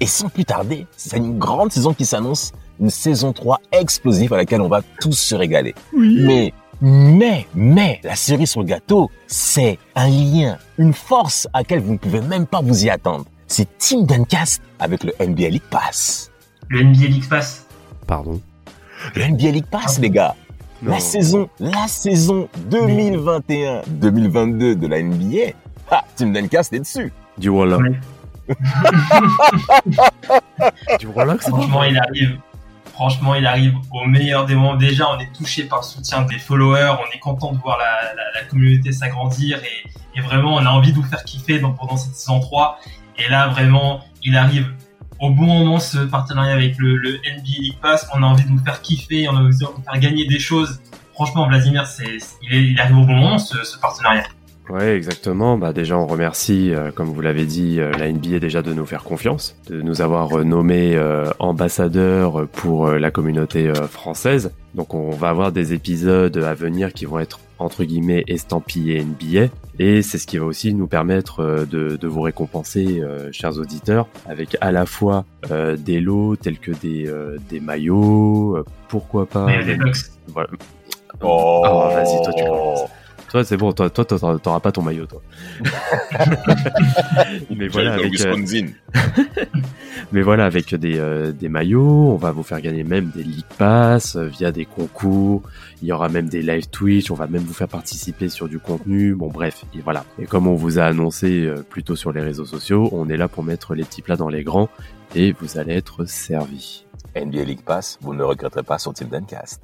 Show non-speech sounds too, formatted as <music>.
Et sans plus tarder, c'est une grande saison qui s'annonce, une saison 3 explosive à laquelle on va tous se régaler. Mais, mais, mais, la cerise sur le gâteau, c'est un lien, une force à laquelle vous ne pouvez même pas vous y attendre. C'est Team Duncast avec le NBA League Pass. Le NBA League Pass Pardon Le NBA League Pass, les gars. La saison, la saison 2021-2022 de la NBA. Ah, Team Duncast est dessus. Du Walla. Ouais. <laughs> Franchement, il arrive. Franchement, il arrive au meilleur des moments. Déjà, on est touché par le soutien des followers. On est content de voir la, la- communauté s'agrandir et, vraiment, on a envie de vous faire kiffer pendant cette saison 3. Et là, vraiment, il arrive au bon moment ce partenariat avec le, le NBA League Pass. On a envie de vous faire kiffer, on a envie de vous faire gagner des choses. Franchement, Vladimir, c'est, il, arrive au bon moment ce partenariat. Ouais, exactement. Bah déjà, on remercie, euh, comme vous l'avez dit, euh, la NBA déjà de nous faire confiance, de nous avoir euh, nommés euh, ambassadeurs pour euh, la communauté euh, française. Donc, on va avoir des épisodes à venir qui vont être entre guillemets estampillés NBA. Et c'est ce qui va aussi nous permettre euh, de, de vous récompenser, euh, chers auditeurs, avec à la fois euh, des lots tels que des, euh, des maillots, euh, pourquoi pas. Mais les voilà. Oh, Ah, vas-y, toi, tu commences. Toi, c'est bon, toi, toi, t'auras pas ton maillot, toi. <laughs> mais voilà, avec, euh, <laughs> mais voilà, avec des, euh, des maillots, on va vous faire gagner même des League Pass euh, via des concours. Il y aura même des live Twitch. On va même vous faire participer sur du contenu. Bon, bref, et voilà. Et comme on vous a annoncé euh, plutôt sur les réseaux sociaux, on est là pour mettre les petits plats dans les grands et vous allez être servis. NBA League Pass, vous ne regretterez pas sur Team Duncast.